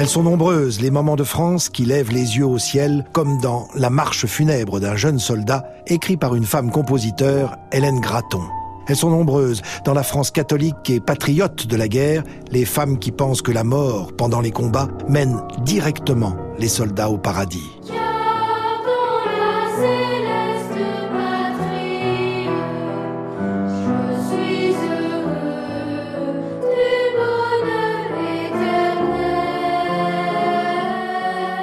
Elles sont nombreuses, les moments de France qui lèvent les yeux au ciel, comme dans La marche funèbre d'un jeune soldat, écrit par une femme compositeur, Hélène Gratton. Elles sont nombreuses, dans la France catholique et patriote de la guerre, les femmes qui pensent que la mort, pendant les combats, mène directement les soldats au paradis.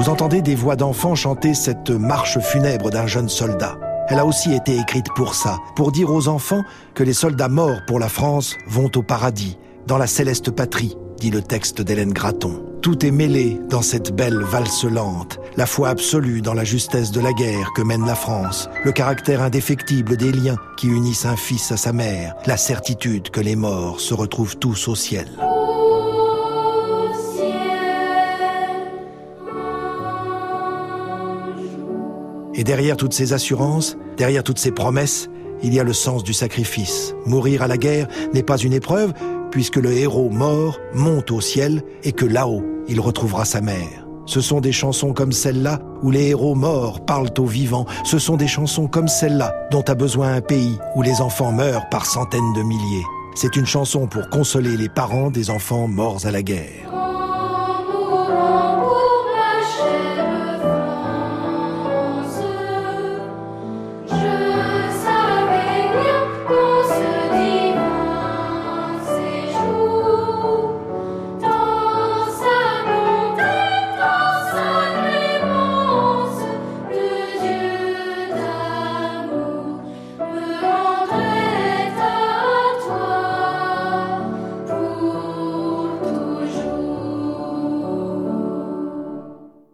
Vous entendez des voix d'enfants chanter cette marche funèbre d'un jeune soldat. Elle a aussi été écrite pour ça, pour dire aux enfants que les soldats morts pour la France vont au paradis, dans la céleste patrie, dit le texte d'Hélène Gratton. Tout est mêlé dans cette belle valse lente, la foi absolue dans la justesse de la guerre que mène la France, le caractère indéfectible des liens qui unissent un fils à sa mère, la certitude que les morts se retrouvent tous au ciel. Et derrière toutes ces assurances, derrière toutes ces promesses, il y a le sens du sacrifice. Mourir à la guerre n'est pas une épreuve, puisque le héros mort monte au ciel et que là-haut, il retrouvera sa mère. Ce sont des chansons comme celle-là où les héros morts parlent aux vivants. Ce sont des chansons comme celle-là dont a besoin un pays où les enfants meurent par centaines de milliers. C'est une chanson pour consoler les parents des enfants morts à la guerre.